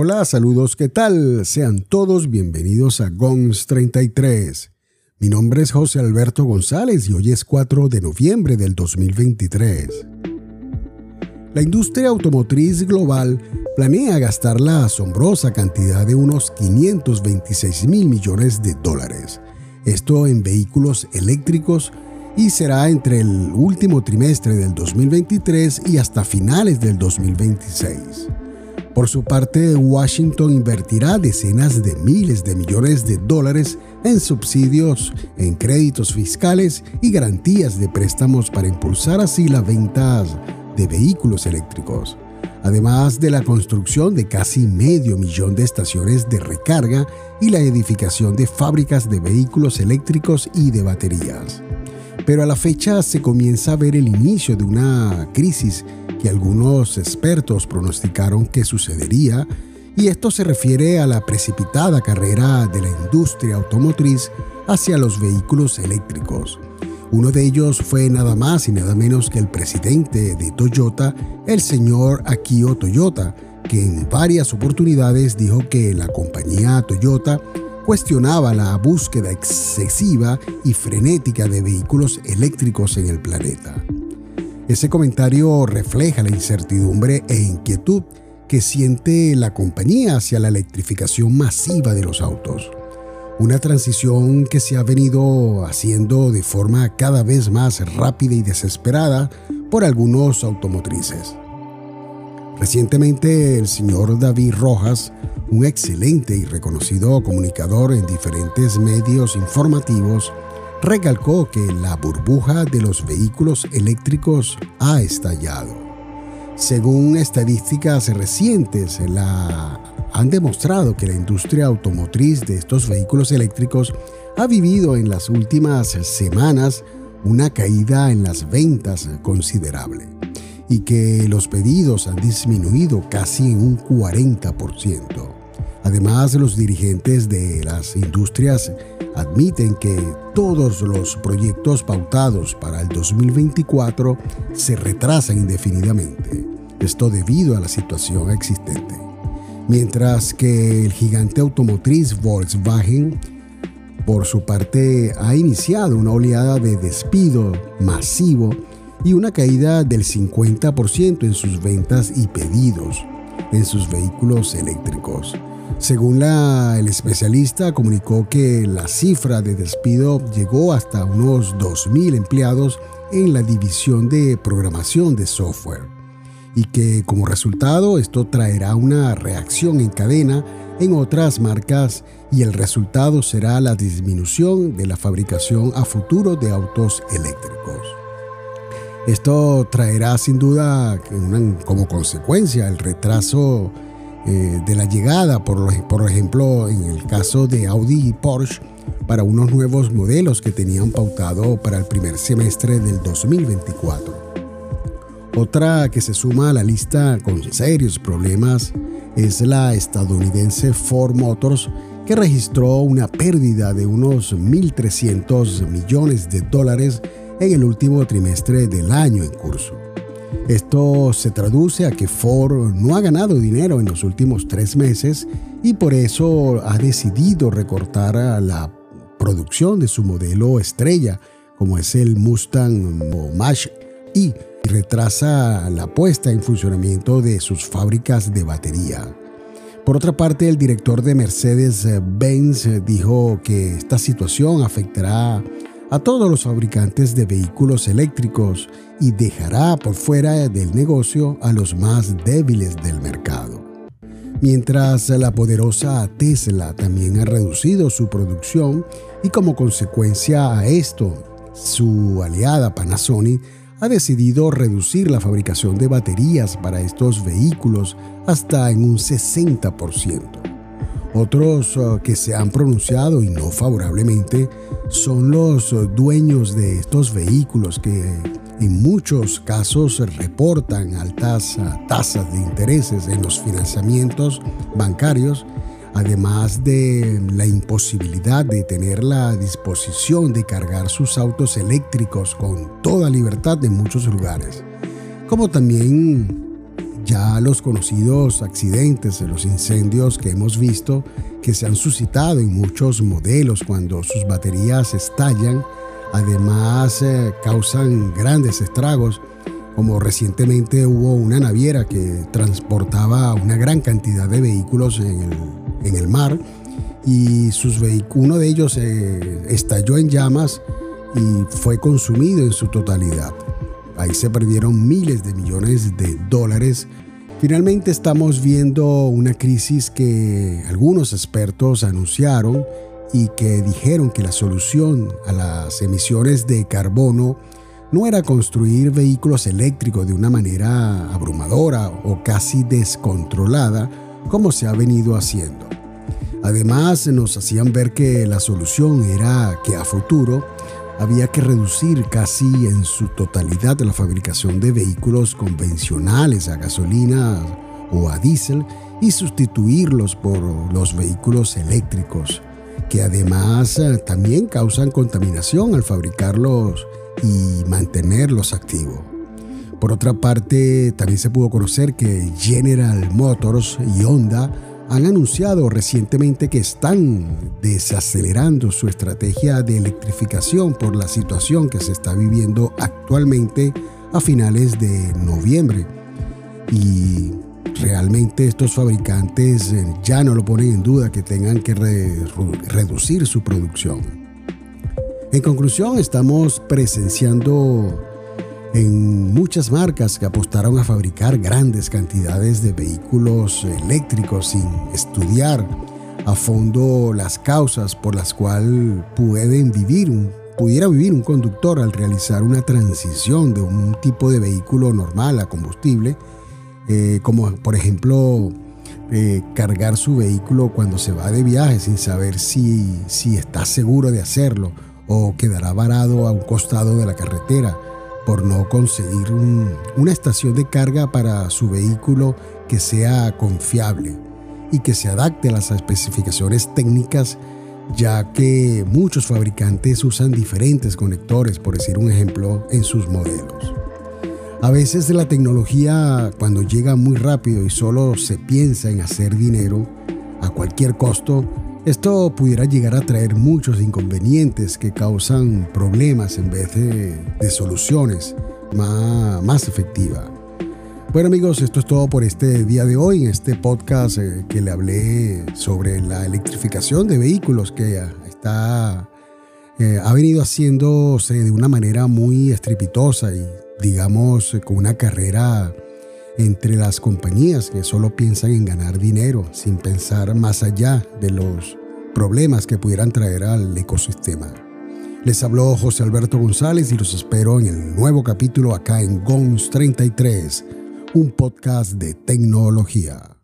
Hola, saludos, ¿qué tal? Sean todos bienvenidos a GONS 33. Mi nombre es José Alberto González y hoy es 4 de noviembre del 2023. La industria automotriz global planea gastar la asombrosa cantidad de unos 526 mil millones de dólares. Esto en vehículos eléctricos y será entre el último trimestre del 2023 y hasta finales del 2026. Por su parte, Washington invertirá decenas de miles de millones de dólares en subsidios, en créditos fiscales y garantías de préstamos para impulsar así la venta de vehículos eléctricos, además de la construcción de casi medio millón de estaciones de recarga y la edificación de fábricas de vehículos eléctricos y de baterías. Pero a la fecha se comienza a ver el inicio de una crisis que algunos expertos pronosticaron que sucedería, y esto se refiere a la precipitada carrera de la industria automotriz hacia los vehículos eléctricos. Uno de ellos fue nada más y nada menos que el presidente de Toyota, el señor Akio Toyota, que en varias oportunidades dijo que la compañía Toyota cuestionaba la búsqueda excesiva y frenética de vehículos eléctricos en el planeta. Ese comentario refleja la incertidumbre e inquietud que siente la compañía hacia la electrificación masiva de los autos. Una transición que se ha venido haciendo de forma cada vez más rápida y desesperada por algunos automotrices. Recientemente el señor David Rojas, un excelente y reconocido comunicador en diferentes medios informativos, recalcó que la burbuja de los vehículos eléctricos ha estallado. Según estadísticas recientes, la, han demostrado que la industria automotriz de estos vehículos eléctricos ha vivido en las últimas semanas una caída en las ventas considerable y que los pedidos han disminuido casi en un 40%. Además, los dirigentes de las industrias admiten que todos los proyectos pautados para el 2024 se retrasan indefinidamente, esto debido a la situación existente. Mientras que el gigante automotriz Volkswagen, por su parte, ha iniciado una oleada de despido masivo y una caída del 50% en sus ventas y pedidos en sus vehículos eléctricos. Según la, el especialista, comunicó que la cifra de despido llegó hasta unos 2.000 empleados en la división de programación de software y que como resultado esto traerá una reacción en cadena en otras marcas y el resultado será la disminución de la fabricación a futuro de autos eléctricos. Esto traerá sin duda como consecuencia el retraso eh, de la llegada, por, por ejemplo, en el caso de Audi y Porsche, para unos nuevos modelos que tenían pautado para el primer semestre del 2024. Otra que se suma a la lista con serios problemas es la estadounidense Ford Motors, que registró una pérdida de unos 1.300 millones de dólares en el último trimestre del año en curso. Esto se traduce a que Ford no ha ganado dinero en los últimos tres meses y por eso ha decidido recortar la producción de su modelo estrella, como es el Mustang Mach y retrasa la puesta en funcionamiento de sus fábricas de batería. Por otra parte, el director de Mercedes-Benz dijo que esta situación afectará a todos los fabricantes de vehículos eléctricos y dejará por fuera del negocio a los más débiles del mercado. Mientras la poderosa Tesla también ha reducido su producción y como consecuencia a esto, su aliada Panasonic ha decidido reducir la fabricación de baterías para estos vehículos hasta en un 60%. Otros uh, que se han pronunciado y no favorablemente son los uh, dueños de estos vehículos que en muchos casos reportan altas uh, tasas de intereses en los financiamientos bancarios, además de la imposibilidad de tener la disposición de cargar sus autos eléctricos con toda libertad en muchos lugares, como también Ya los conocidos accidentes, los incendios que hemos visto que se han suscitado en muchos modelos cuando sus baterías estallan, además eh, causan grandes estragos, como recientemente hubo una naviera que transportaba una gran cantidad de vehículos en el, mar y uno de ellos eh, estalló en llamas y fue consumido en su totalidad. Ahí se perdieron miles de millones de dólares. Finalmente estamos viendo una crisis que algunos expertos anunciaron y que dijeron que la solución a las emisiones de carbono no era construir vehículos eléctricos de una manera abrumadora o casi descontrolada como se ha venido haciendo. Además nos hacían ver que la solución era que a futuro había que reducir casi en su totalidad la fabricación de vehículos convencionales a gasolina o a diésel y sustituirlos por los vehículos eléctricos, que además eh, también causan contaminación al fabricarlos y mantenerlos activos. Por otra parte, también se pudo conocer que General Motors y Honda han anunciado recientemente que están desacelerando su estrategia de electrificación por la situación que se está viviendo actualmente a finales de noviembre. Y realmente estos fabricantes ya no lo ponen en duda que tengan que reducir su producción. En conclusión, estamos presenciando en muchas marcas que apostaron a fabricar grandes cantidades de vehículos eléctricos sin estudiar a fondo las causas por las cuales pueden vivir pudiera vivir un conductor al realizar una transición de un tipo de vehículo normal a combustible, eh, como por ejemplo eh, cargar su vehículo cuando se va de viaje sin saber si, si está seguro de hacerlo o quedará varado a un costado de la carretera por no conseguir una estación de carga para su vehículo que sea confiable y que se adapte a las especificaciones técnicas, ya que muchos fabricantes usan diferentes conectores, por decir un ejemplo, en sus modelos. A veces la tecnología, cuando llega muy rápido y solo se piensa en hacer dinero a cualquier costo, esto pudiera llegar a traer muchos inconvenientes que causan problemas en vez de, soluciones más, más efectivas. Bueno amigos, esto es todo por este día de hoy, en este podcast eh, que le hablé sobre la electrificación de vehículos que está, eh, ha venido haciéndose de una manera muy estrepitosa y digamos con una carrera entre las compañías que solo piensan en ganar dinero sin pensar más allá de los problemas que pudieran traer al ecosistema. Les habló José Alberto González y los espero en el nuevo capítulo acá en GONS 33, un podcast de tecnología.